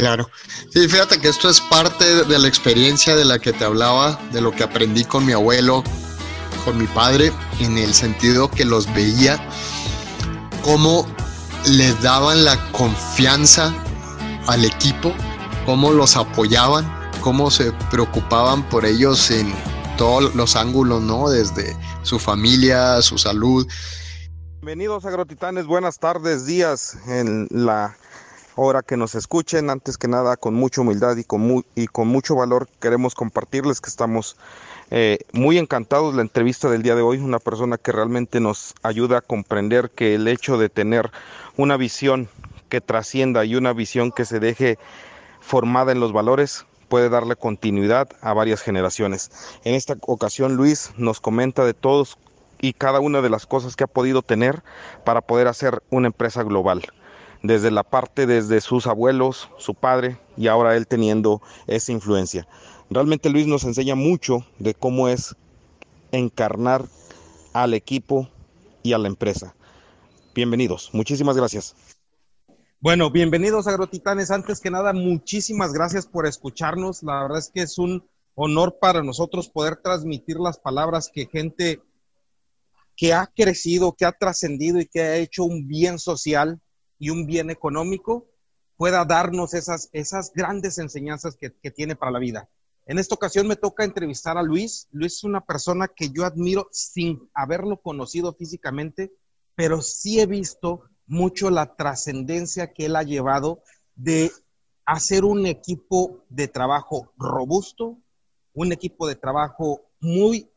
Claro. Sí, fíjate que esto es parte de la experiencia de la que te hablaba, de lo que aprendí con mi abuelo, con mi padre, en el sentido que los veía cómo les daban la confianza al equipo, cómo los apoyaban, cómo se preocupaban por ellos en todos los ángulos, ¿no? Desde su familia, su salud. Bienvenidos agrotitanes, buenas tardes, días en la hora que nos escuchen. Antes que nada, con mucha humildad y con, y con mucho valor queremos compartirles que estamos eh, muy encantados de la entrevista del día de hoy. Una persona que realmente nos ayuda a comprender que el hecho de tener una visión que trascienda y una visión que se deje formada en los valores puede darle continuidad a varias generaciones. En esta ocasión Luis nos comenta de todos y cada una de las cosas que ha podido tener para poder hacer una empresa global desde la parte desde sus abuelos, su padre y ahora él teniendo esa influencia. Realmente Luis nos enseña mucho de cómo es encarnar al equipo y a la empresa. Bienvenidos, muchísimas gracias. Bueno, bienvenidos agrotitanes. Antes que nada, muchísimas gracias por escucharnos. La verdad es que es un honor para nosotros poder transmitir las palabras que gente que ha crecido, que ha trascendido y que ha hecho un bien social y un bien económico pueda darnos esas, esas grandes enseñanzas que, que tiene para la vida. En esta ocasión me toca entrevistar a Luis. Luis es una persona que yo admiro sin haberlo conocido físicamente, pero sí he visto mucho la trascendencia que él ha llevado de hacer un equipo de trabajo robusto, un equipo de trabajo muy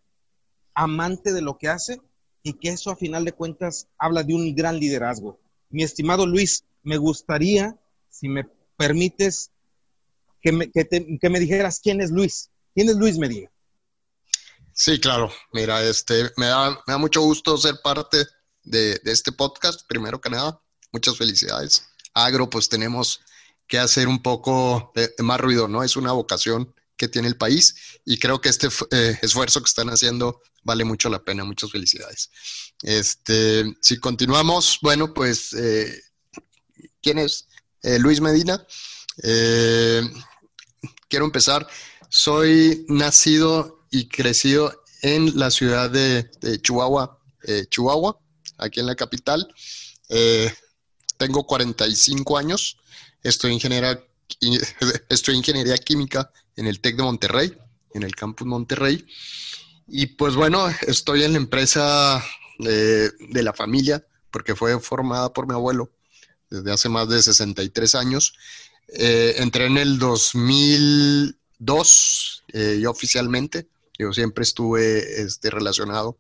amante de lo que hace y que eso a final de cuentas habla de un gran liderazgo. Mi estimado Luis, me gustaría, si me permites, que me, que, me dijeras quién es Luis. ¿Quién es Luis Medina? Sí, claro. Mira, este, me da, me da mucho gusto ser parte de, este podcast, primero que nada. Muchas felicidades. Agro, pues tenemos que hacer un poco de, más ruido, ¿no? Es una vocación que tiene el país y creo que este eh, esfuerzo que están haciendo vale mucho la pena. Muchas felicidades. Este, si continuamos, bueno, pues, eh, ¿quién es? Eh, Luis Medina. quiero empezar. Soy nacido y crecido en la ciudad de, Chihuahua, Chihuahua, aquí en la capital. tengo 45 años. Estoy ingeniera, estoy ingeniería química en el TEC de Monterrey, en el campus Monterrey. Y pues bueno, estoy en la empresa de, la familia, porque fue formada por mi abuelo desde hace más de 63 años. Eh, entré en el 2002, eh, yo oficialmente, yo siempre estuve este, relacionado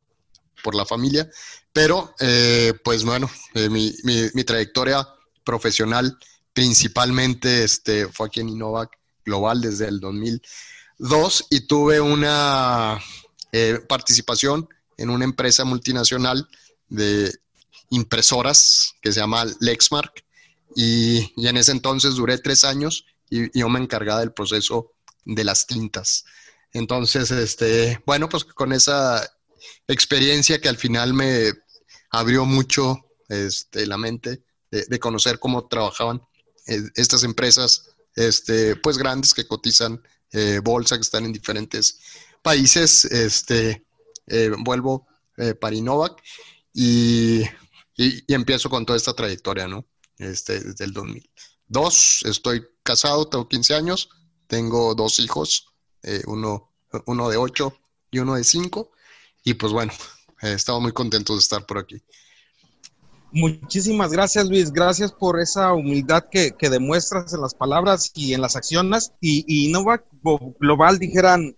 por la familia, pero eh, pues bueno, mi, mi, trayectoria profesional principalmente este, fue aquí en Innovac Global desde el 2002 y tuve una eh, participación en una empresa multinacional de impresoras que se llama Lexmark y, en ese entonces duré tres años y, yo me encargaba del proceso de las tintas. Entonces, este, bueno, pues con esa experiencia que al final me abrió mucho este, la mente de, conocer cómo trabajaban eh, estas empresas este, pues grandes que cotizan eh, bolsa, que están en diferentes países. Este, eh, vuelvo eh, para Innovac y, y, empiezo con toda esta trayectoria, ¿no? Este, desde el 2002, estoy casado, tengo 15 años, tengo dos hijos, eh, uno, uno de 8 y uno de 5, y pues bueno, he estado muy contento de estar por aquí. Muchísimas gracias, Luis. Gracias por esa humildad que, demuestras en las palabras y en las acciones. Y, y Global dijeran,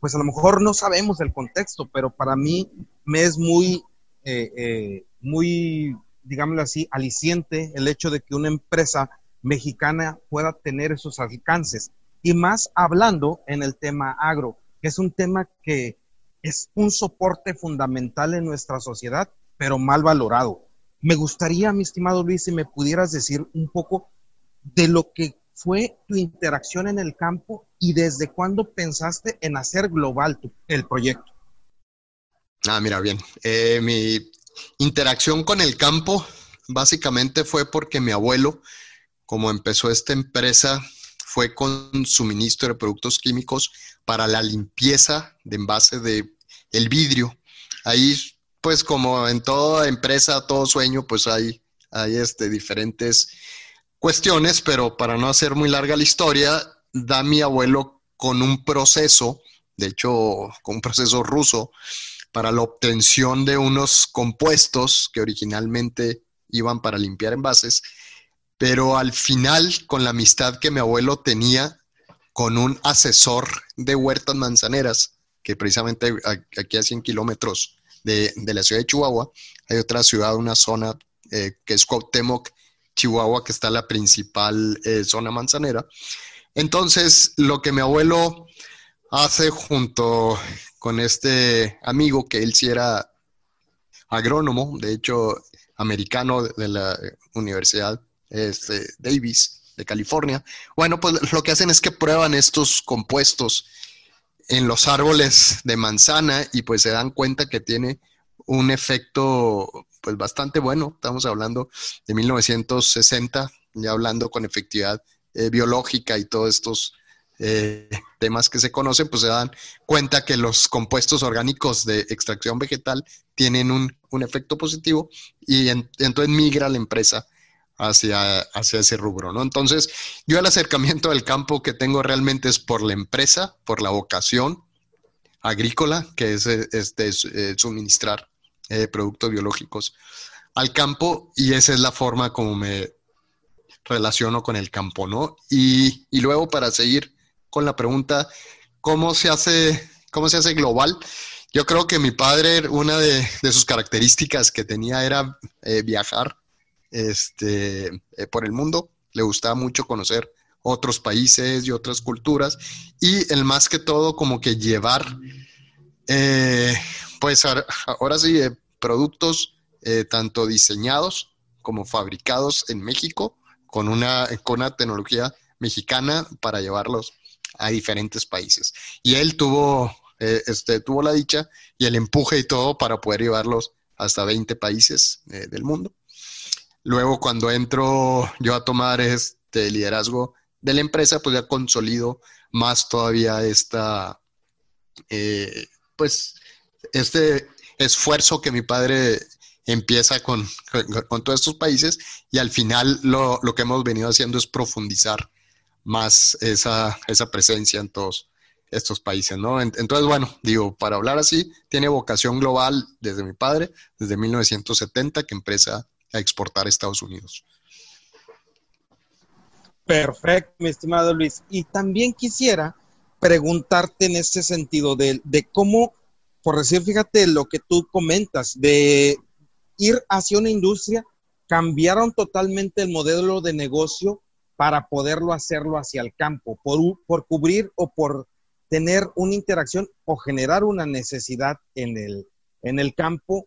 pues a lo mejor no sabemos el contexto, pero para mí me es muy, eh, eh, muy, digámoslo así, aliciente el hecho de que una empresa mexicana pueda tener esos alcances. Y más hablando en el tema agro, que es un tema que es un soporte fundamental en nuestra sociedad, pero mal valorado. Me gustaría, mi estimado Luis, si me pudieras decir un poco de lo que fue tu interacción en el campo y desde cuándo pensaste en hacer global el proyecto. Ah, mira, bien. Eh, mi interacción con el campo básicamente fue porque mi abuelo, como empezó esta empresa fue con suministro de productos químicos para la limpieza de envase de el vidrio. Ahí, pues como en toda empresa, todo sueño, pues hay, hay este, diferentes cuestiones, pero para no hacer muy larga la historia, da mi abuelo con un proceso, de hecho, con un proceso ruso, para la obtención de unos compuestos que originalmente iban para limpiar envases, pero al final, con la amistad que mi abuelo tenía con un asesor de huertas manzaneras, que precisamente aquí a 100 kilómetros de, la ciudad de Chihuahua, hay otra ciudad, una zona eh, que es Cuauhtémoc, Chihuahua, que está la principal eh, zona manzanera. Entonces, lo que mi abuelo hace junto con este amigo, que él sí era agrónomo, de hecho, americano de la Universidad este, Davis de California. Bueno, pues lo que hacen es que prueban estos compuestos en los árboles de manzana y pues se dan cuenta que tiene un efecto pues bastante bueno. Estamos hablando de 1960, ya hablando con efectividad eh, biológica y todos estos eh, temas que se conocen, pues se dan cuenta que los compuestos orgánicos de extracción vegetal tienen un, efecto positivo y entonces migra la empresa hacia, hacia ese rubro, ¿no? Entonces, yo el acercamiento del campo que tengo realmente es por la empresa, por la vocación agrícola, que es este, eh, suministrar eh, productos biológicos al campo, y esa es la forma como me relaciono con el campo, ¿no? Y, luego para seguir con la pregunta, ¿cómo se hace, cómo se hace global? Yo creo que mi padre, una de, sus características que tenía era eh, viajar este, eh, por el mundo. Le gustaba mucho conocer otros países y otras culturas. Y el más que todo, como que llevar, eh, pues ahora sí, eh, productos tanto diseñados como fabricados en México con una, con una tecnología mexicana para llevarlos a diferentes países. Y él tuvo, este, tuvo la dicha y el empuje y todo para poder llevarlos hasta 20 países del mundo. Luego, cuando entro yo a tomar este liderazgo de la empresa, pues ya consolido más todavía esta, eh, pues, este esfuerzo que mi padre empieza con, con, todos estos países y al final lo, que hemos venido haciendo es profundizar más esa, esa presencia en todos estos países, ¿no? Entonces, bueno, digo, para hablar así, tiene vocación global desde mi padre, desde 1970, que empresa a exportar a Estados Unidos. Perfecto, mi estimado Luis. Y también quisiera preguntarte en este sentido de, cómo, por decir, fíjate lo que tú comentas, de ir hacia una industria, cambiaron totalmente el modelo de negocio para poderlo hacerlo hacia el campo, por, por cubrir o por tener una interacción o generar una necesidad en el, en el campo.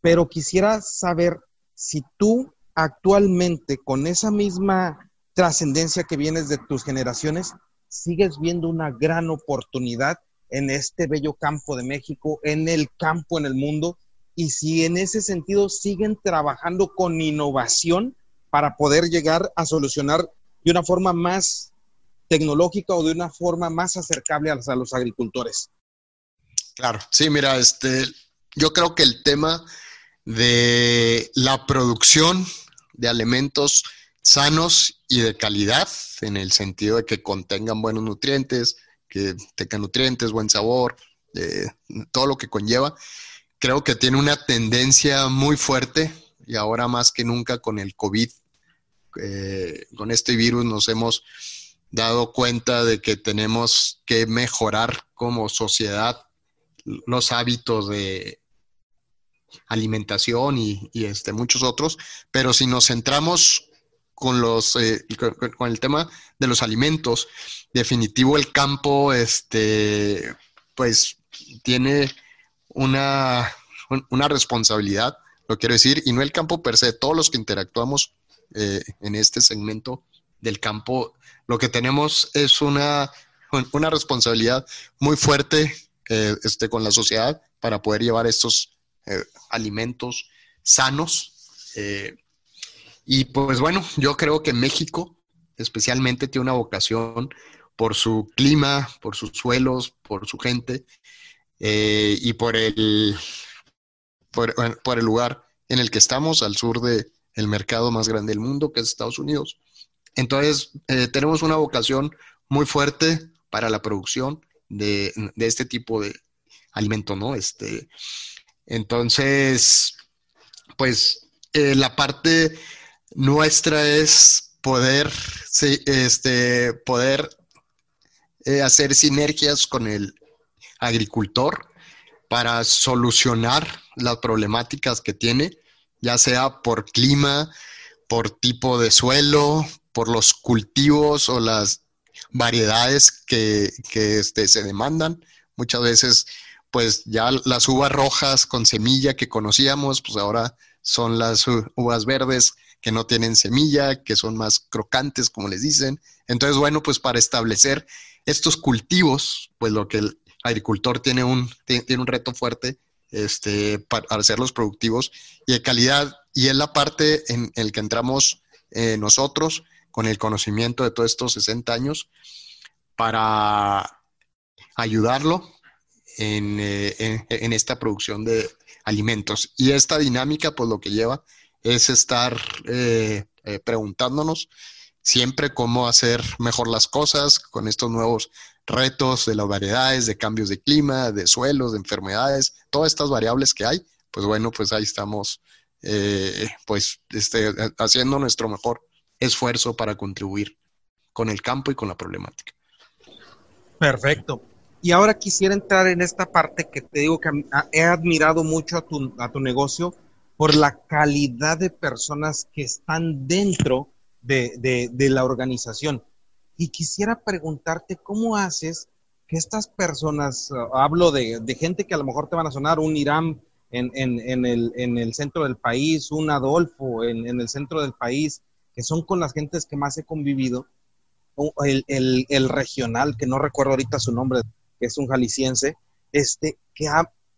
Pero quisiera saber si tú actualmente con esa misma trascendencia que vienes de tus generaciones, sigues viendo una gran oportunidad en este bello campo de México, en el campo, en el mundo, y si en ese sentido siguen trabajando con innovación para poder llegar a solucionar de una forma más tecnológica o de una forma más acercable a los, agricultores. Claro, sí, mira, este, yo creo que el tema de la producción de alimentos sanos y de calidad, en el sentido de que contengan buenos nutrientes, que tengan nutrientes, buen sabor, eh, todo lo que conlleva. Creo que tiene una tendencia muy fuerte y ahora más que nunca con el COVID, eh, con este virus nos hemos dado cuenta de que tenemos que mejorar como sociedad los hábitos de, alimentación y, este, muchos otros, pero si nos centramos con, los, eh, con, el tema de los alimentos, definitivo el campo, este, pues tiene una, una responsabilidad, lo quiero decir, y no el campo per se, todos los que interactuamos eh, en este segmento del campo, lo que tenemos es una, una responsabilidad muy fuerte eh, este, con la sociedad para poder llevar estos eh, alimentos sanos. Y pues bueno, yo creo que México especialmente tiene una vocación por su clima, por sus suelos, por su gente eh, y por el, por, el lugar en el que estamos, al sur del el mercado más grande del mundo, que es Estados Unidos. Entonces, eh, tenemos una vocación muy fuerte para la producción de, este tipo de alimento, ¿no? Este, entonces, pues eh, la parte nuestra es poder, este, poder eh, hacer sinergias con el agricultor para solucionar las problemáticas que tiene, ya sea por clima, por tipo de suelo, por los cultivos o las variedades que, este, se demandan. Muchas veces, pues ya las uvas rojas con semilla que conocíamos, pues ahora son las uvas verdes que no tienen semilla, que son más crocantes, como les dicen. Entonces, bueno, pues para establecer estos cultivos, pues lo que el agricultor tiene un, tiene un reto fuerte este, para hacerlos productivos y de calidad, y es la parte en, el que entramos eh, nosotros con el conocimiento de todos estos 60 años para ayudarlo en, eh, en esta producción de alimentos. Y esta dinámica, pues lo que lleva es estar eh, eh, preguntándonos siempre cómo hacer mejor las cosas con estos nuevos retos de las variedades, de cambios de clima, de suelos, de enfermedades, todas estas variables que hay, pues bueno, pues ahí estamos eh, pues este, haciendo nuestro mejor esfuerzo para contribuir con el campo y con la problemática. Perfecto. Y ahora quisiera entrar en esta parte que te digo que he admirado mucho a tu, a tu negocio, por la calidad de personas que están dentro de, la organización. Y quisiera preguntarte cómo haces que estas personas, uh, hablo de, gente que a lo mejor te van a sonar, un Irán en, el, centro del país, un Adolfo en, el centro del país, que son con las gentes que más he convivido, el, regional, que no recuerdo ahorita su nombre, que es un jalisciense, este, que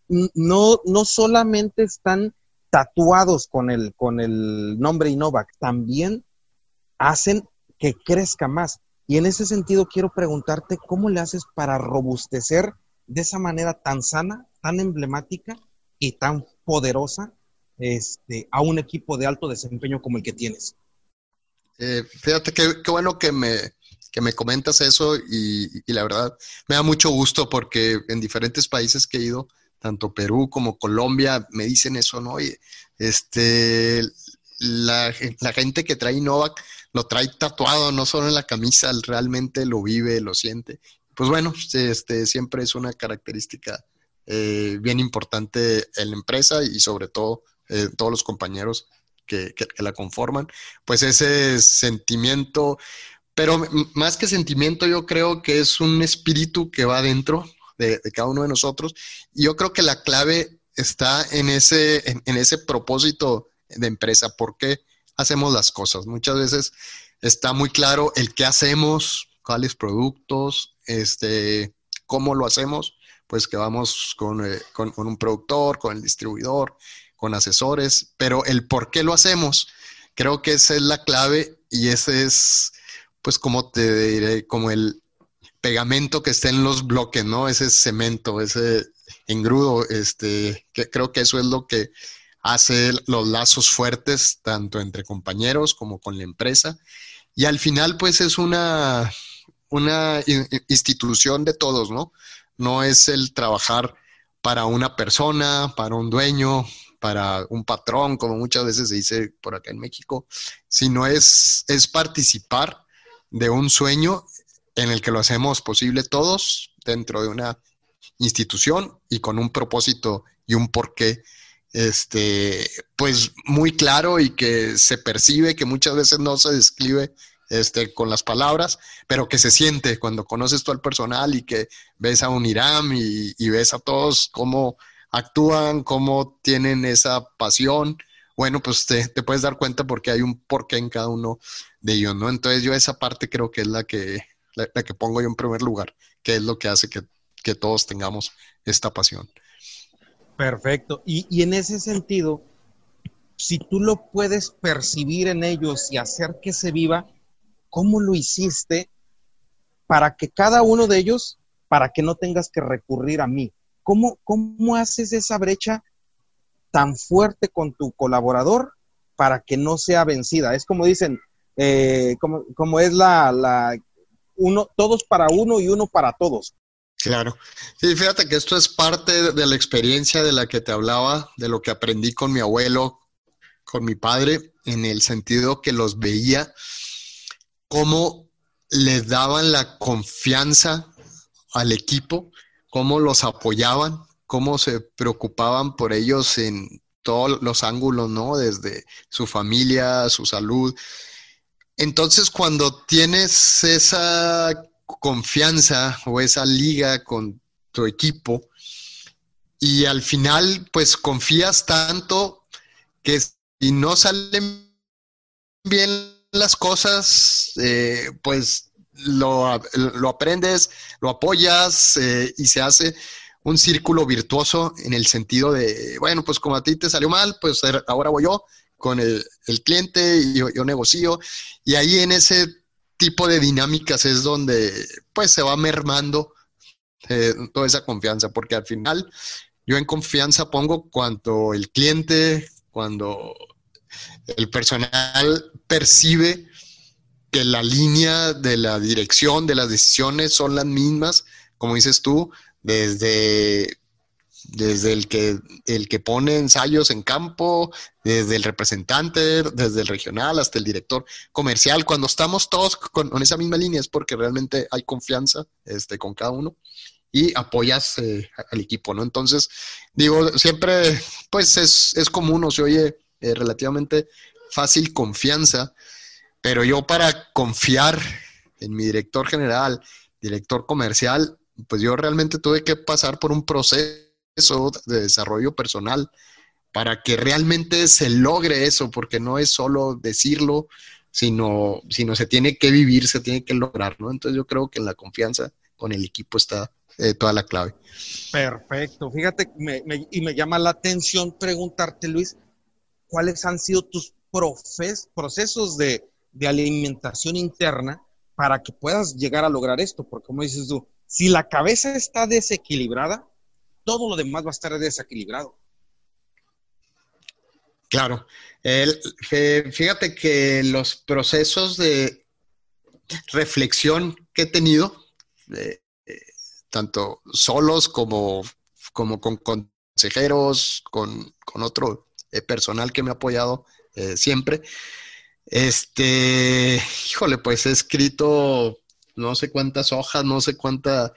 no, no solamente están tatuados con el, con el nombre Innovac también hacen que crezca más. Y en ese sentido quiero preguntarte cómo le haces para robustecer de esa manera tan sana, tan emblemática y tan poderosa este, a un equipo de alto desempeño como el que tienes. Eh, fíjate qué, bueno que me, que me comentas eso y, la verdad me da mucho gusto porque en diferentes países que he ido tanto Perú como Colombia me dicen eso, ¿no? Y, este, la, gente que trae Novak lo trae tatuado, no solo en la camisa, realmente lo vive, lo siente. Pues bueno, este, siempre es una característica eh, bien importante en la empresa y sobre todo eh, todos los compañeros que, que, la conforman, pues ese sentimiento, pero más que sentimiento yo creo que es un espíritu que va adentro de, cada uno de nosotros. Y yo creo que la clave está en ese, en, ese propósito de empresa, por qué hacemos las cosas. Muchas veces está muy claro el qué hacemos, cuáles productos, este, cómo lo hacemos, pues que vamos con, eh, con, un productor, con el distribuidor, con asesores, pero el por qué lo hacemos, creo que esa es la clave y ese es, pues como te diré, como el, pegamento que está en los bloques, ¿no? Ese cemento, ese engrudo, este, creo que eso es lo que hace los lazos fuertes, tanto entre compañeros como con la empresa. Y al final, pues es una, una institución de todos, ¿no? No es el trabajar para una persona, para un dueño, para un patrón, como muchas veces se dice por acá en México, sino es, es participar de un sueño en el que lo hacemos posible todos dentro de una institución y con un propósito y un porqué este pues muy claro y que se percibe que muchas veces no se describe este, con las palabras, pero que se siente cuando conoces todo el personal y que ves a un Iram y, ves a todos cómo actúan, cómo tienen esa pasión, bueno, pues te, te, puedes dar cuenta porque hay un porqué en cada uno de ellos, ¿no? Entonces yo esa parte creo que es la que, la, que pongo yo en primer lugar, que es lo que hace que, todos tengamos esta pasión. Perfecto. Y, en ese sentido, si tú lo puedes percibir en ellos y hacer que se viva, ¿cómo lo hiciste para que cada uno de ellos, para que no tengas que recurrir a mí? ¿Cómo, cómo haces esa brecha tan fuerte con tu colaborador para que no sea vencida? Es como dicen, eh, como, como, es la, la, uno, todos para uno y uno para todos. Claro. Sí, fíjate que esto es parte de la experiencia de la que te hablaba, de lo que aprendí con mi abuelo, con mi padre, en el sentido que los veía cómo les daban la confianza al equipo, cómo los apoyaban, cómo se preocupaban por ellos en todos los ángulos, ¿no? Desde su familia, su salud. Entonces, cuando tienes esa confianza o esa liga con tu equipo y al final pues confías tanto que si no salen bien las cosas, eh, pues lo, aprendes, lo apoyas eh, y se hace un círculo virtuoso en el sentido de, bueno, pues como a ti te salió mal, pues ahora voy yo con el, cliente y yo, negocio. Y ahí en ese tipo de dinámicas es donde pues se va mermando eh, toda esa confianza, porque al final yo en confianza pongo cuando el cliente, cuando el personal percibe que la línea de la dirección de las decisiones son las mismas, como dices tú, desde desde el que, el que pone ensayos en campo, desde el representante, desde el regional hasta el director comercial. Cuando estamos todos con, esa misma línea es porque realmente hay confianza este, con cada uno y apoyas eh, al equipo, ¿no? Entonces, digo, siempre, pues es, es común o se oye eh, relativamente fácil confianza, pero yo para confiar en mi director general, director comercial, pues yo realmente tuve que pasar por un proceso de desarrollo personal para que realmente se logre eso, porque no es solo decirlo, sino, sino se tiene que vivir, se tiene que lograr, ¿no? Entonces yo creo que en la confianza con el equipo está eh, toda la clave. Perfecto. Fíjate, y me llama la atención preguntarte, Luis, ¿cuáles han sido tus procesos de, de alimentación interna para que puedas llegar a lograr esto? Porque como dices tú, si la cabeza está desequilibrada, todo lo demás va a estar desequilibrado. Claro. fíjate que los procesos de reflexión que he tenido, eh, tanto solos como, como con consejeros, con, otro eh, personal que me ha apoyado eh, siempre, este, híjole, pues he escrito no sé cuántas hojas, no sé cuánta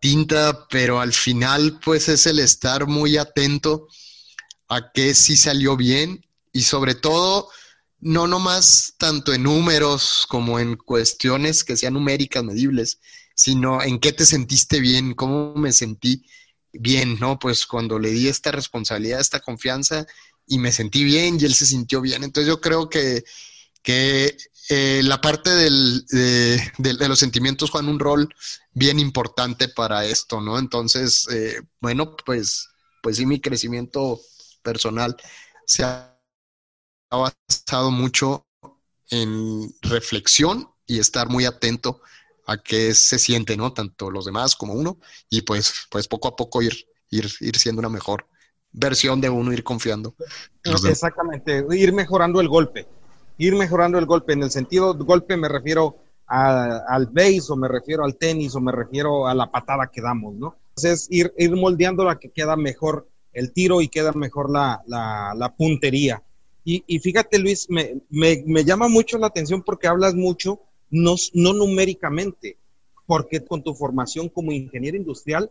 tinta, pero al final pues es el estar muy atento a que sí salió bien y sobre todo no nomás tanto en números como en cuestiones que sean numéricas, medibles, sino en qué te sentiste bien, cómo me sentí bien, ¿no? Pues cuando le di esta responsabilidad, esta confianza y me sentí bien y él se sintió bien. Entonces yo creo que, que eh, la parte de, los sentimientos juegan un rol bien importante para esto, ¿no? Entonces, eh, bueno, pues, pues sí, mi crecimiento personal se ha basado mucho en reflexión y estar muy atento a qué se siente, ¿no? Tanto los demás como uno, y pues, pues poco a poco ir, ir, ir siendo una mejor versión de uno, ir confiando. Exactamente, ir mejorando el golpe ir mejorando el golpe. En el sentido golpe me refiero al base o me refiero al tenis o me refiero a la patada que damos, ¿no? Entonces, ir, ir moldeando la que queda mejor el tiro y queda mejor la, la, puntería. Y, y, fíjate, Luis, me, me, me, llama mucho la atención porque hablas mucho, no, no numéricamente, porque con tu formación como ingeniero industrial,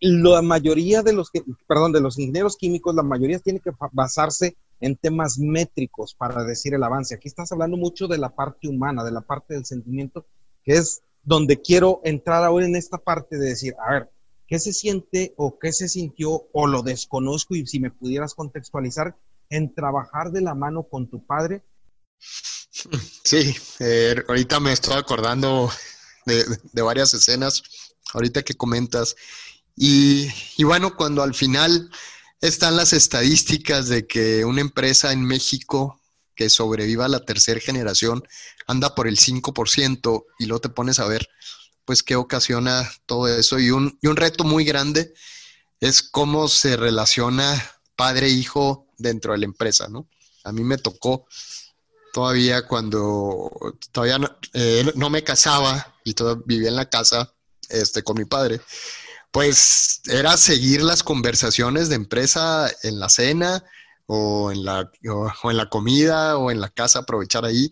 la mayoría de los, perdón, de los ingenieros químicos, la mayoría tiene que basarse en temas métricos para decir el avance. Aquí estás hablando mucho de la parte humana, de la parte del sentimiento, que es donde quiero entrar ahora en esta parte de decir, a ver, ¿qué se siente o qué se sintió o lo desconozco y si me pudieras contextualizar en trabajar de la mano con tu padre? Sí, eh, ahorita me estoy acordando de, varias escenas, ahorita que comentas, y, y bueno, cuando al final están las estadísticas de que una empresa en México que sobreviva la tercera generación anda por el 5% y luego te pones a ver pues qué ocasiona todo eso. Y un, y un reto muy grande es cómo se relaciona padre-hijo e dentro de la empresa, ¿no? A mí me tocó todavía cuando todavía no, eh, me casaba y todavía vivía en la casa este, con mi padre, pues era seguir las conversaciones de empresa en la cena o en la, o en la comida o en la casa, aprovechar ahí.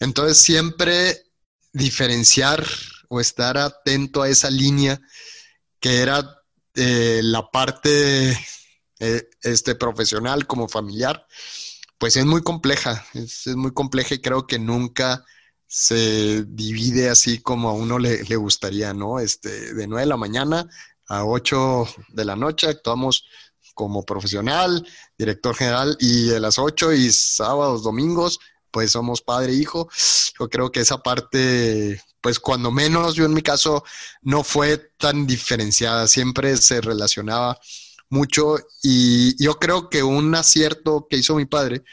Entonces siempre diferenciar o estar atento a esa línea que era eh, la parte eh, este, profesional como familiar, pues es muy compleja, es, muy compleja y creo que nunca se divide así como a uno le, gustaría, ¿no? Este, de 9 de la mañana a 8 de la noche actuamos como profesional, director general, y de las 8 y sábados, domingos, pues somos padre e hijo. Yo creo que esa parte pues cuando menos yo en mi caso no fue tan diferenciada, siempre se relacionaba mucho y yo creo que un acierto que hizo mi padre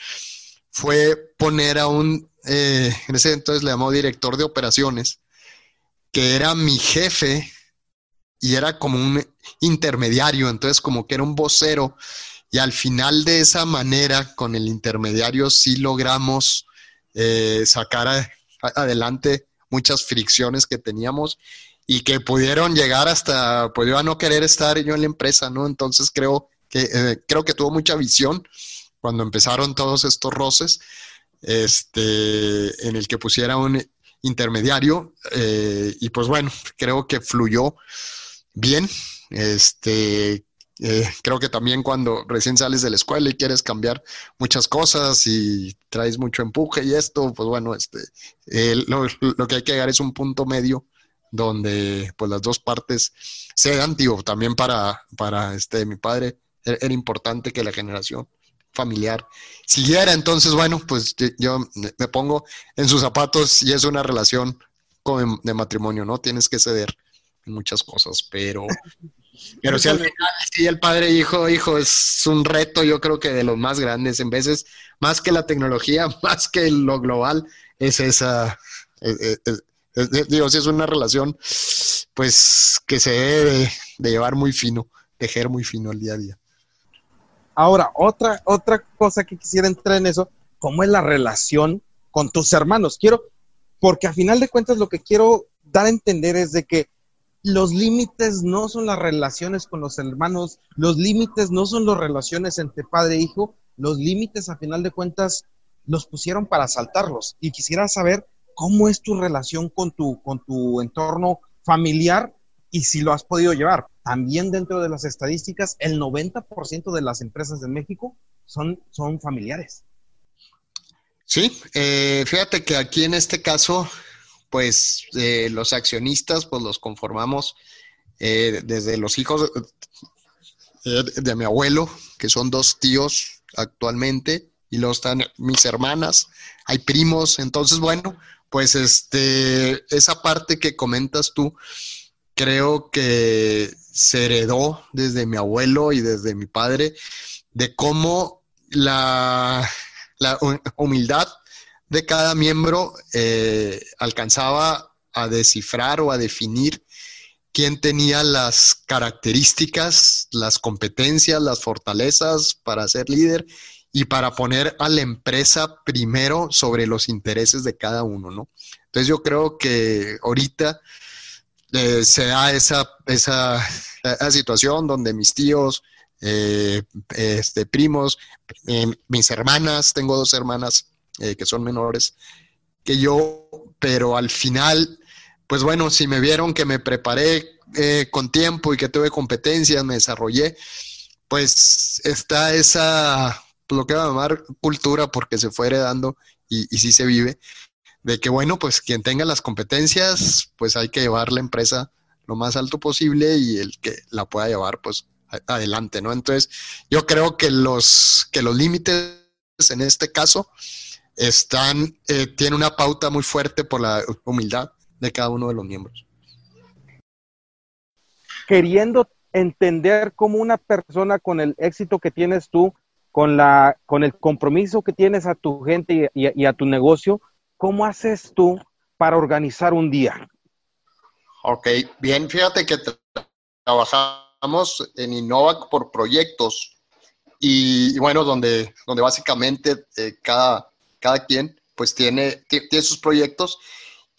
fue poner a un, eh, en ese entonces le llamó director de operaciones, que era mi jefe y era como un intermediario, entonces como que era un vocero y al final de esa manera con el intermediario sí logramos eh, sacar adelante muchas fricciones que teníamos y que pudieron llegar hasta, pues yo a no querer estar yo en la empresa, ¿no? Entonces creo que, eh, creo que tuvo mucha visión cuando empezaron todos estos roces, este, en el que pusiera un intermediario eh, y pues bueno, creo que fluyó bien, este, eh, creo que también cuando recién sales de la escuela y quieres cambiar muchas cosas y traes mucho empuje y esto, pues bueno, este, lo, que hay que llegar es un punto medio donde pues las dos partes se dan, tío, también para, para este, mi padre era importante que la generación familiar siguiera, entonces bueno, pues yo me pongo en sus zapatos y es una relación de matrimonio, ¿no? Tienes que ceder muchas cosas, pero pero si al final, sí, el padre hijo, hijo, es un reto, yo creo que de los más grandes. En veces, más que la tecnología, más que lo global, es esa. digo, si es una relación, pues que se debe de, llevar muy fino, tejer muy fino el día a día. Ahora, otra, otra cosa que quisiera entrar en eso, ¿cómo es la relación con tus hermanos? Quiero, porque a final de cuentas lo que quiero dar a entender es de que los límites no son las relaciones con los hermanos, los límites no son las relaciones entre padre e hijo, los límites a final de cuentas los pusieron para saltarlos. Y quisiera saber cómo es tu relación con tu, con tu entorno familiar y si lo has podido llevar. También dentro de las estadísticas, el 90% de las empresas de México son, son familiares. Sí, eh, fíjate que aquí en este caso pues eh, los accionistas pues los conformamos eh, desde los hijos eh, de, mi abuelo, que son dos tíos actualmente, y luego están mis hermanas, hay primos, entonces bueno, pues este, esa parte que comentas tú, creo que se heredó desde mi abuelo y desde mi padre, de cómo la, la humildad de cada miembro eh, alcanzaba a descifrar o a definir quién tenía las características, las competencias, las fortalezas para ser líder y para poner a la empresa primero sobre los intereses de cada uno, ¿no? Entonces yo creo que ahorita eh, se da esa, esa, situación donde mis tíos, eh, este, primos, mis hermanas, tengo dos hermanas eh, que son menores que yo, pero al final, pues bueno, si me vieron que me preparé eh, con tiempo y que tuve competencias, me desarrollé, pues está esa, pues, lo que va a llamar cultura, porque se fue heredando y, y sí se vive, de que bueno, pues quien tenga las competencias, pues hay que llevar la empresa lo más alto posible y el que la pueda llevar, pues adelante, ¿no? Entonces, yo creo que los, que los límites en este caso, están, eh, tiene una pauta muy fuerte por la humildad de cada uno de los miembros. Queriendo entender cómo una persona con el éxito que tienes tú con, la, con el compromiso que tienes a tu gente y, a tu negocio, ¿cómo haces tú para organizar un día? Ok, bien, fíjate que trabajamos en Innovac por proyectos y, bueno, donde, donde básicamente eh, cada, cada quien pues tiene, tiene sus proyectos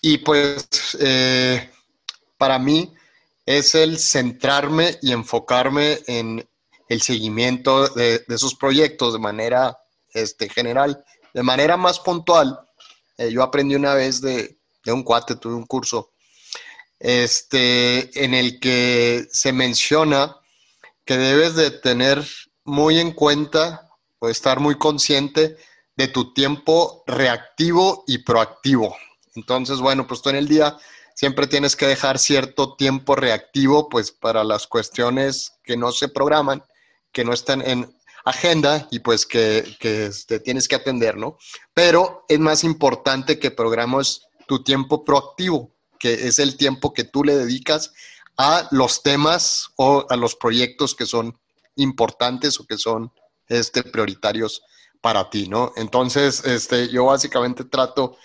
y pues eh, para mí es el centrarme y enfocarme en el seguimiento de, esos proyectos de manera este, general, de manera más puntual. Eh, yo aprendí una vez de, un cuate, tuve un curso este, en el que se menciona que debes de tener muy en cuenta o estar muy consciente de tu tiempo reactivo y proactivo. Entonces, bueno, pues tú en el día siempre tienes que dejar cierto tiempo reactivo, pues para las cuestiones que no se programan, que no están en agenda y pues que, que este, tienes que atender, ¿no? Pero es más importante que programes tu tiempo proactivo, que es el tiempo que tú le dedicas a los temas o a los proyectos que son importantes o que son este, prioritarios para ti, ¿no? Entonces, este, yo básicamente trato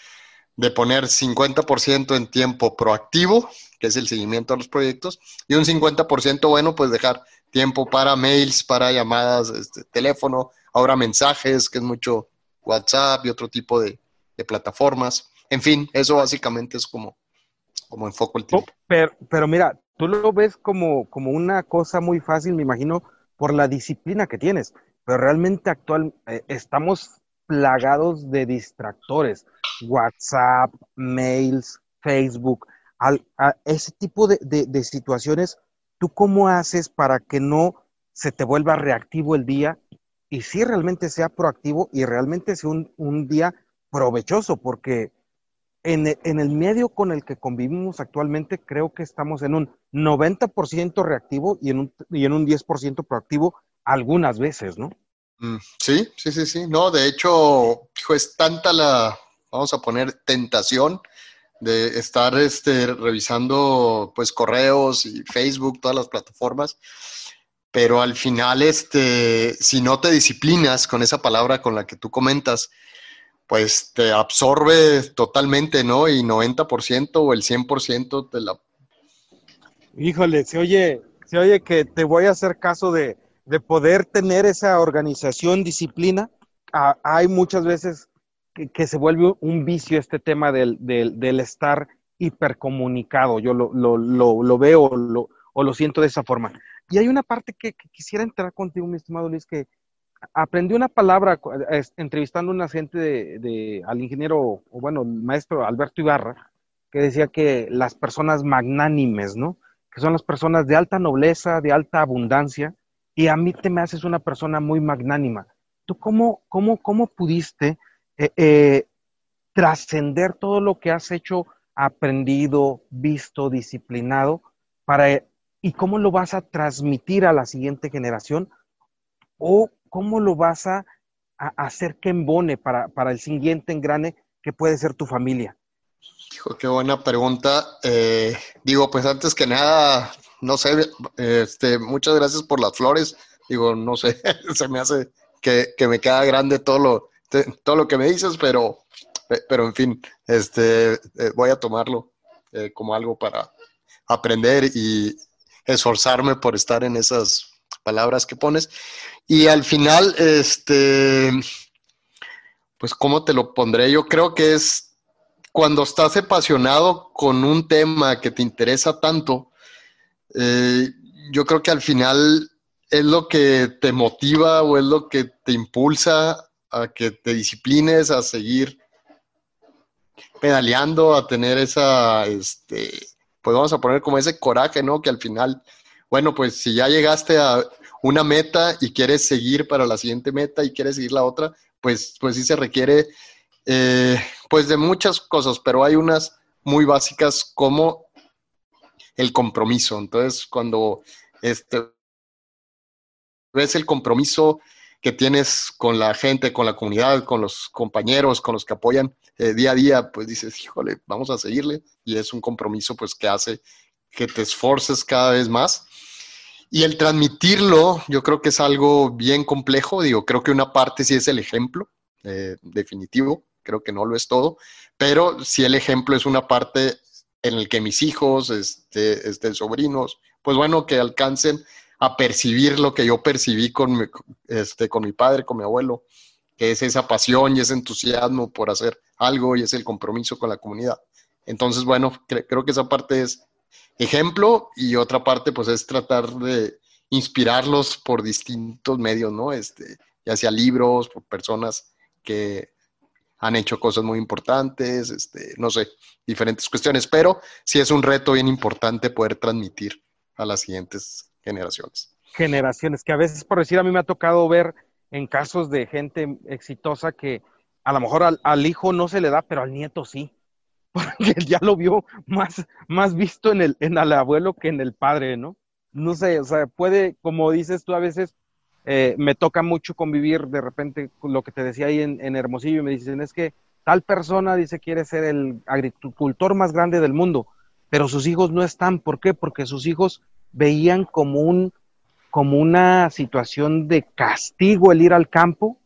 de poner 50% en tiempo proactivo, que es el seguimiento a los proyectos, y un 50% bueno, pues dejar tiempo para mails, para llamadas, este, teléfono, ahora mensajes, que es mucho WhatsApp y otro tipo de, plataformas. En fin, eso básicamente es como, como enfoco el tiempo. Pero, pero mira, tú lo ves como, como una cosa muy fácil, me imagino, por la disciplina que tienes, pero realmente actual eh, estamos plagados de distractores, WhatsApp, mails, Facebook, ese tipo de, de, situaciones, ¿tú cómo haces para que no se te vuelva reactivo el día y si realmente sea proactivo y realmente sea un, un día provechoso? Porque en el, en el, medio con el que convivimos actualmente, creo que estamos en un 90% reactivo y en un, y en un 10% proactivo algunas veces, ¿no? Mm, sí, sí, sí, sí. No, de hecho, es tanta la, vamos a poner, tentación de estar este, revisando pues correos y Facebook, todas las plataformas, pero al final, este, si no te disciplinas con esa palabra con la que tú comentas, pues te absorbe totalmente, ¿no? Y 90% o el 100% te la... Híjole, se oye, se oye que te voy a hacer caso de, de poder tener esa organización, disciplina, hay muchas veces que, se vuelve un vicio este tema del, estar hipercomunicado. Yo lo, veo o lo siento de esa forma. Y hay una parte que, quisiera entrar contigo, mi estimado Luis, que aprendí una palabra entrevistando a una gente de, al ingeniero, o bueno, el maestro Alberto Ibarra, que decía que las personas magnánimes, ¿no? Que son las personas de alta nobleza, de alta abundancia, y a mí te me haces una persona muy magnánima. ¿Tú cómo, cómo, cómo pudiste eh, eh, trascender todo lo que has hecho, aprendido, visto, disciplinado, para, y cómo lo vas a transmitir a la siguiente generación? ¿O cómo lo vas a, hacer que embone para, para el siguiente engrane que puede ser tu familia? Hijo, qué buena pregunta. Eh, digo, pues antes que nada, no sé, este, muchas gracias por las flores. Digo, no sé, se me hace que, me queda grande todo lo, todo lo que me dices, pero, pero en fin, este, eh, voy a tomarlo eh, como algo para aprender y esforzarme por estar en esas palabras que pones. Y al final, este, pues, ¿cómo te lo pondré? Yo creo que es cuando estás apasionado con un tema que te interesa tanto, eh, yo creo que al final es lo que te motiva o es lo que te impulsa a que te disciplines, a seguir pedaleando, a tener esa, este, pues vamos a poner como ese coraje, ¿no? Que al final, bueno, pues si ya llegaste a una meta y quieres seguir para la siguiente meta y quieres seguir la otra, pues, pues sí se requiere, eh, pues de muchas cosas, pero hay unas muy básicas como el compromiso. Entonces, cuando este, ves el compromiso que tienes con la gente, con la comunidad, con los compañeros, con los que apoyan eh, día a día, pues dices, híjole, vamos a seguirle. Y es un compromiso pues que hace que te esforces cada vez más. y el transmitirlo, yo creo que es algo bien complejo. Digo, creo que una parte sí es el ejemplo, eh, definitivo, creo que no lo es todo, pero si el ejemplo es una parte en el que mis hijos, este, este, sobrinos, pues bueno, que alcancen a percibir lo que yo percibí con mi, este, con mi padre, con mi abuelo, que es esa pasión y ese entusiasmo por hacer algo y es el compromiso con la comunidad. Entonces, bueno, creo que esa parte es ejemplo y otra parte pues es tratar de inspirarlos por distintos medios, ¿no? Este, ya sea libros, por personas que han hecho cosas muy importantes, este, no sé, diferentes cuestiones, pero sí es un reto bien importante poder transmitir a las siguientes generaciones. Generaciones, que a veces, por decir, a mí me ha tocado ver en casos de gente exitosa que a lo mejor al hijo no se le da, pero al nieto sí porque ya lo vio más, más visto en el, en el abuelo que en el padre, ¿no? No sé, o sea, puede, como dices tú a veces, eh, me toca mucho convivir de repente con lo que te decía ahí en, en, Hermosillo y me dicen, es que tal persona dice quiere ser el agricultor más grande del mundo, pero sus hijos no están. ¿Por qué? Porque sus hijos veían como un como una situación de castigo el ir al campo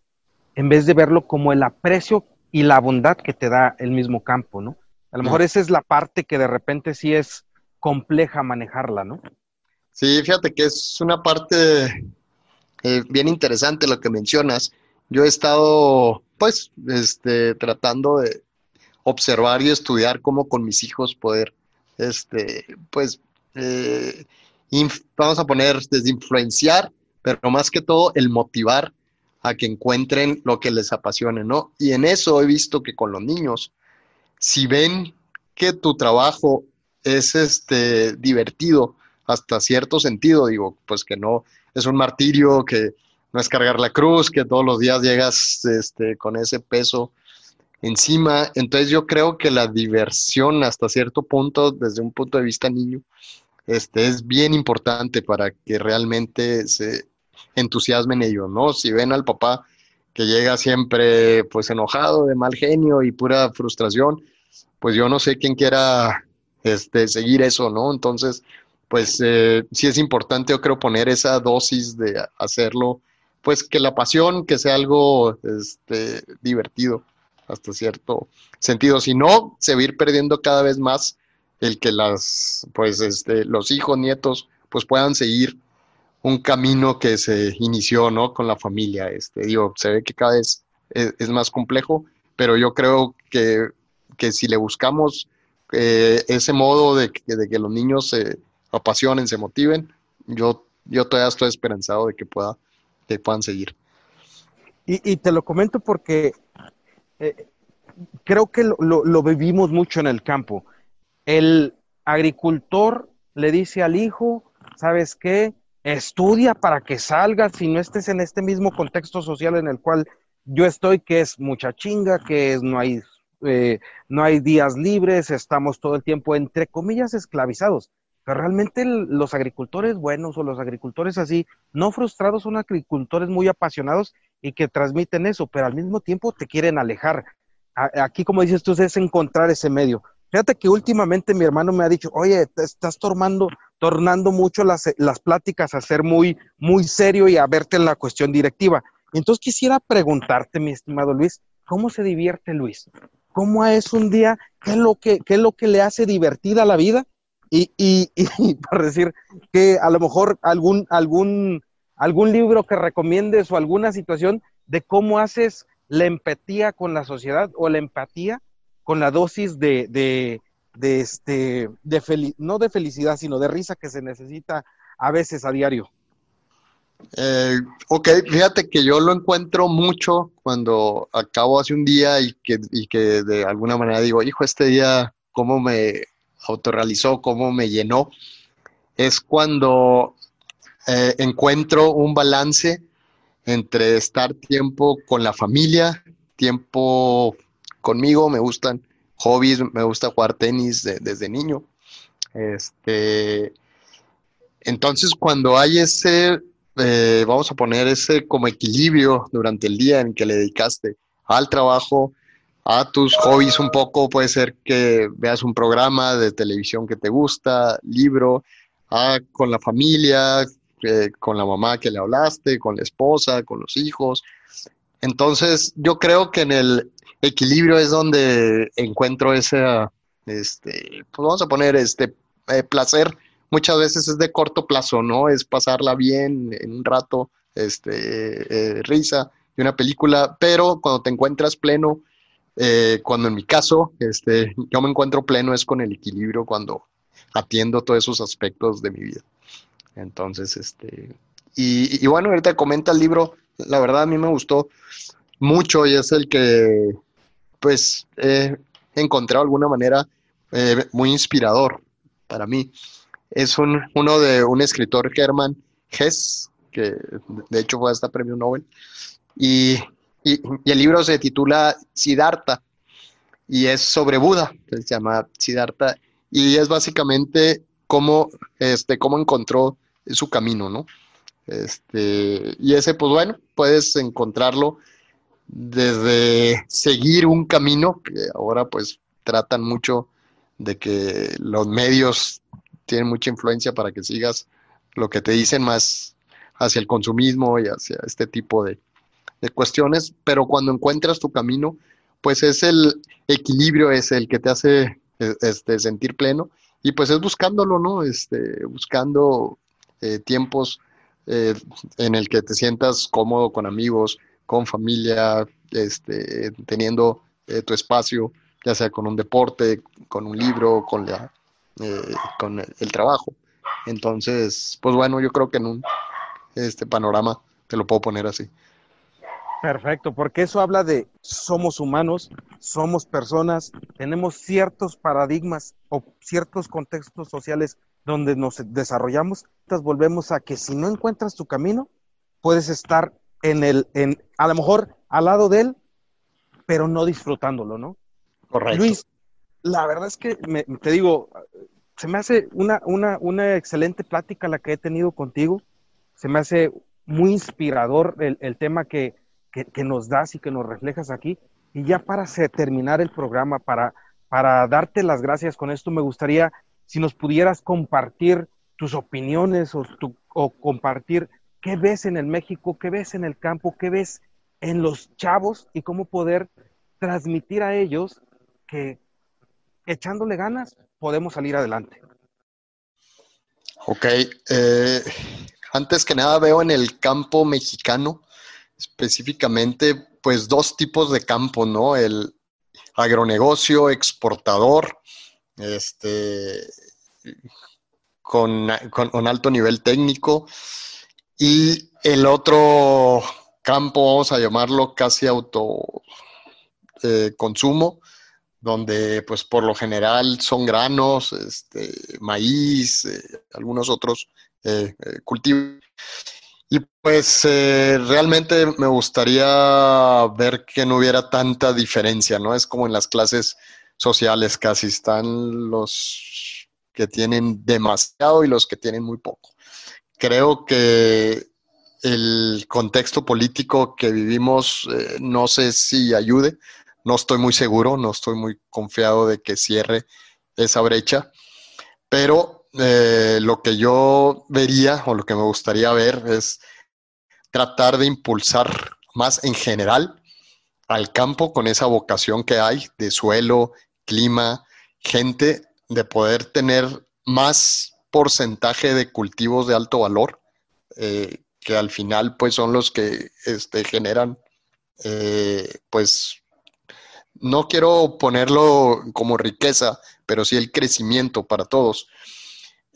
en vez de verlo como el aprecio y la bondad que te da el mismo campo, ¿no? A lo mejor esa es la parte que de repente sí es compleja manejarla, ¿no? Sí, fíjate que es una parte eh, bien interesante lo que mencionas. Yo he estado, pues, este, tratando de observar y estudiar cómo con mis hijos poder, este, pues, eh, vamos a poner desde influenciar, pero más que todo el motivar a que encuentren lo que les apasione, ¿no? Y en eso he visto que con los niños, si ven que tu trabajo es este divertido hasta cierto sentido, digo, pues que no es un martirio, que no es cargar la cruz, que todos los días llegas este, con ese peso encima. Entonces yo creo que la diversión hasta cierto punto, desde un punto de vista niño, este, es bien importante para que realmente se entusiasmen ellos, ¿no? Si ven al papá que llega siempre pues enojado, de mal genio y pura frustración, pues yo no sé quién quiera este, seguir eso, ¿no? Entonces, pues eh, sí es importante, yo creo, poner esa dosis de hacerlo, pues que la pasión, que sea algo este, divertido hasta cierto sentido. Si no, se ir perdiendo cada vez más el que las, pues, este, los hijos, nietos, pues puedan seguir un camino que se inició, ¿no? Con la familia. Este, digo, se ve que cada vez es, más complejo, pero yo creo que, que si le buscamos eh, ese modo de de que los niños se apasionen, se motiven, yo, yo todavía estoy esperanzado de que, pueda, que puedan seguir. Y, y te lo comento porque eh, creo que lo, lo, vivimos mucho en el campo. El agricultor le dice al hijo, ¿sabes qué? estudia para que salgas y no estés en este mismo contexto social en el cual yo estoy, que es mucha chinga, que es, no, hay, eh, no hay días libres, estamos todo el tiempo, entre comillas, esclavizados. Pero realmente los agricultores buenos o los agricultores así, no frustrados, son agricultores muy apasionados y que transmiten eso, pero al mismo tiempo te quieren alejar. Aquí, como dices tú, es encontrar ese medio. Fíjate que últimamente mi hermano me ha dicho, oye, te estás tornando, tornando mucho las, las pláticas a ser muy, muy serio y a verte en la cuestión directiva. Entonces quisiera preguntarte, mi estimado Luis, ¿cómo se divierte Luis? ¿Cómo es un día? ¿Qué es lo que, qué es lo que le hace divertida la vida? Y, y, y para decir que a lo mejor algún, algún, algún libro que recomiendes o alguna situación de cómo haces la empatía con la sociedad o la empatía con la dosis de, de, de este, de no de felicidad, sino de risa que se necesita a veces a diario. Eh, ok, fíjate que yo lo encuentro mucho cuando acabo hace un día y que, y que de alguna manera digo, hijo, este día, ¿cómo me autorrealizó, cómo me llenó? Es cuando eh, encuentro un balance entre estar tiempo con la familia, tiempo conmigo, me gustan hobbies, me gusta jugar tenis desde niño. Este, entonces, cuando hay ese, eh, vamos a poner ese como equilibrio durante el día en que le dedicaste al trabajo, a tus hobbies un poco, puede ser que veas un programa de televisión que te gusta, libro, con la familia, con la mamá que le hablaste, con la esposa, con los hijos. Entonces, yo creo que en el equilibrio es donde encuentro ese, este, pues vamos a poner este eh, placer. Muchas veces es de corto plazo, ¿no? Es pasarla bien en un rato, este, eh, risa y una película, pero cuando te encuentras pleno, cuando en mi caso, este, yo me encuentro pleno es con el equilibrio cuando atiendo todos esos aspectos de mi vida. Entonces, este, y, bueno, ahorita comenta el libro, la verdad a mí me gustó mucho y es el que, pues, he encontrado de alguna manera eh, muy inspirador para mí. Es un, uno de un escritor, Germán Hess, que de hecho fue hasta premio Nobel, y, y, el libro se titula Siddhartha y es sobre Buda, se llama Siddhartha y es básicamente cómo, este, cómo encontró su camino, ¿no? Este, y ese, pues bueno, puedes encontrarlo desde seguir un camino, que ahora pues tratan mucho de que los medios tienen mucha influencia para que sigas lo que te dicen más hacia el consumismo y hacia este tipo de, de cuestiones, pero cuando encuentras tu camino, pues es el equilibrio, es el que te hace este, sentir pleno. Y pues es buscándolo, ¿no? Este, buscando eh, tiempos eh, en el que te sientas cómodo con amigos, con familia, este, teniendo eh, tu espacio, ya sea con un deporte, con un libro, con, la, con el, trabajo. Entonces, pues bueno, yo creo que en un este panorama te lo puedo poner así. Perfecto, porque eso habla de somos humanos, somos personas, tenemos ciertos paradigmas o ciertos contextos sociales donde nos desarrollamos. Entonces volvemos a que si no encuentras tu camino, puedes estar en el, en, a lo mejor al lado de él, pero no disfrutándolo, ¿no? Correcto. Luis, la verdad es que te digo, se me hace una, una, una excelente plática la que he tenido contigo. Se me hace muy inspirador el, el tema que, que, nos das y que nos reflejas aquí. Y ya para terminar el programa, para, para darte las gracias con esto, me gustaría si nos pudieras compartir tus opiniones o, compartir qué ves en el México, qué ves en el campo, qué ves en los chavos y cómo poder transmitir a ellos que echándole ganas podemos salir adelante. Ok, eh, antes que nada veo en el campo mexicano específicamente, pues dos tipos de campo, ¿no? El agronegocio exportador, este, con, con, alto nivel técnico, y el otro campo, vamos a llamarlo casi auto eh, donde pues por lo general son granos, este, maíz, eh, algunos otros eh, cultivos. Y pues eh, realmente me gustaría ver que no hubiera tanta diferencia, ¿no? Es como en las clases sociales casi están los que tienen demasiado y los que tienen muy poco. Creo que el contexto político que vivimos eh, no sé si ayude, no estoy muy seguro, no estoy muy confiado de que cierre esa brecha, pero eh, lo que yo vería o lo que me gustaría ver es tratar de impulsar más en general al campo con esa vocación que hay de suelo, clima, gente, de poder tener más porcentaje de cultivos de alto valor, eh, que al final pues son los que este, generan eh, pues no quiero ponerlo como riqueza, pero sí el crecimiento para todos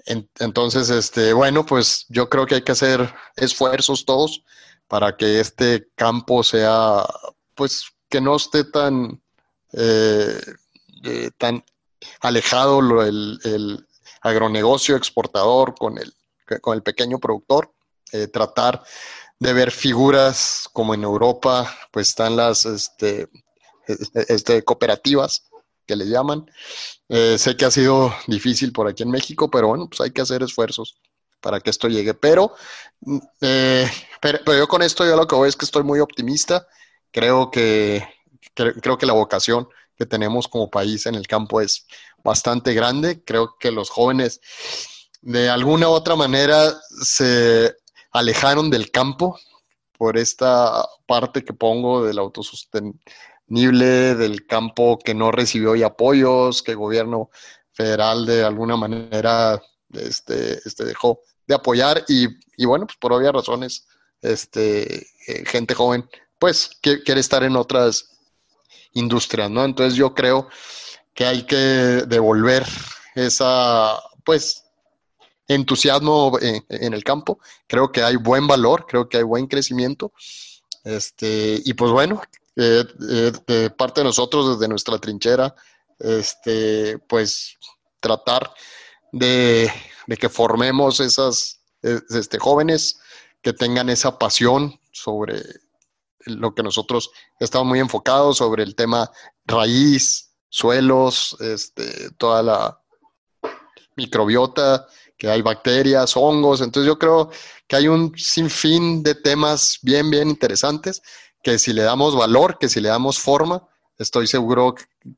entonces, este, bueno, pues yo creo que hay que hacer esfuerzos todos para que este campo sea, pues, que no esté tan, eh, eh, tan alejado el, agronegocio exportador con el, con el pequeño productor, eh, tratar de ver figuras como en Europa, pues están las este, este, cooperativas que le llaman. Eh, sé que ha sido difícil por aquí en México, pero bueno, pues hay que hacer esfuerzos para que esto llegue. Pero, eh, pero, yo con esto yo lo que voy es que estoy muy optimista. Creo que, creo que la vocación que tenemos como país en el campo es bastante grande. Creo que los jóvenes de alguna u otra manera se alejaron del campo por esta parte que pongo del autosostenible, del campo que no recibió y apoyos, que el gobierno federal de alguna manera este, este dejó de apoyar y, y, bueno, pues por obvias razones, este, eh, gente joven, pues quiere estar en otras industrias, ¿no? Entonces yo creo que hay que devolver esa, pues, entusiasmo en, el campo. Creo que hay buen valor, creo que hay buen crecimiento. Este, y pues bueno, eh, eh, de parte de nosotros, desde nuestra trinchera, este, pues tratar de, que formemos esas este, jóvenes que tengan esa pasión sobre lo que nosotros estamos muy enfocados, sobre el tema raíz, suelos, este, toda la microbiota, que hay bacterias, hongos, entonces yo creo que hay un sinfín de temas bien, bien interesantes, que si le damos valor, que si le damos forma, estoy seguro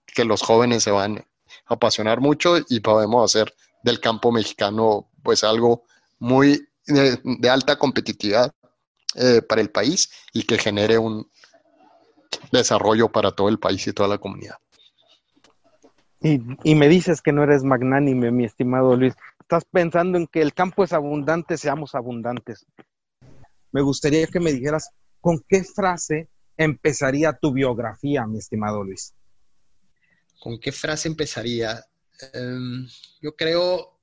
que los jóvenes se van a apasionar mucho y podemos hacer del campo mexicano pues algo muy de, alta competitividad eh, para el país y que genere un desarrollo para todo el país y toda la comunidad. Y, y, me dices que no eres magnánime, mi estimado Luis. Estás pensando en que el campo es abundante, seamos abundantes. Me gustaría que me dijeras con qué frase empezaría tu biografía, mi estimado Luis. ¿Con qué frase empezaría? Em, yo creo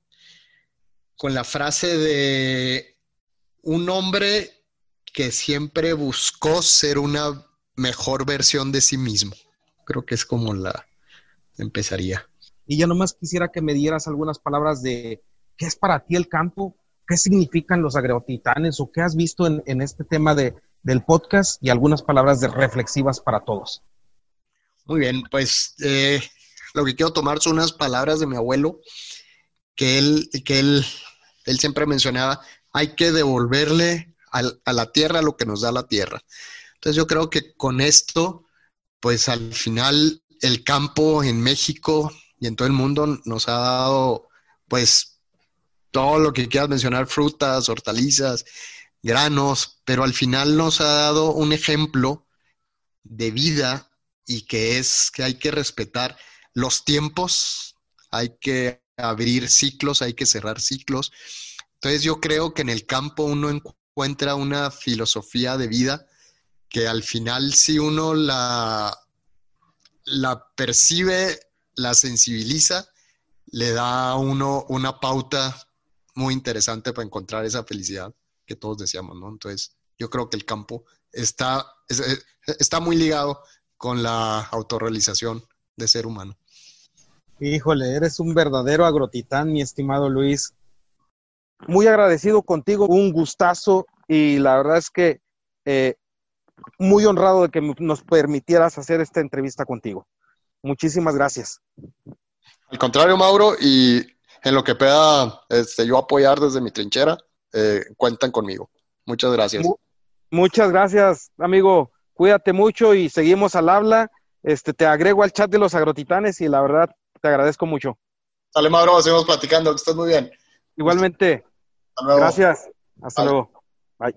con la frase de un hombre que siempre buscó ser una mejor versión de sí mismo. Creo que es como la empezaría. Y ya nomás quisiera que me dieras algunas palabras de qué es para ti el campo, qué significan los agrotitanes o qué has visto en, este tema de, del podcast y algunas palabras de reflexivas para todos. Muy bien, pues eh, lo que quiero tomar son unas palabras de mi abuelo que él, que él, él siempre mencionaba, hay que devolverle a la tierra lo que nos da la tierra. Entonces yo creo que con esto, pues al final el campo en México y en todo el mundo nos ha dado, pues, todo lo que quieras mencionar, frutas, hortalizas, granos, pero al final nos ha dado un ejemplo de vida y que es que hay que respetar los tiempos, hay que abrir ciclos, hay que cerrar ciclos. Entonces yo creo que en el campo uno encuentra una filosofía de vida que al final si uno la, la percibe, la sensibiliza, le da a uno una pauta muy interesante para encontrar esa felicidad que todos deseamos, ¿no? Entonces yo creo que el campo está, está muy ligado con la autorrealización de ser humano. Híjole, eres un verdadero agrotitán, mi estimado Luis. Muy agradecido contigo, un gustazo y la verdad es que eh, muy honrado de que nos permitieras hacer esta entrevista contigo. Muchísimas gracias. Al contrario, Mauro, y en lo que pueda este, yo apoyar desde mi trinchera, eh, cuentan conmigo. Muchas gracias. Muchas gracias, amigo. Cuídate mucho y seguimos al habla. Este, te agrego al chat de los agrotitanes y la verdad te agradezco mucho. Sale, Mauro, seguimos platicando, que estés muy bien. Igualmente. Gracias. Hasta luego. Bye.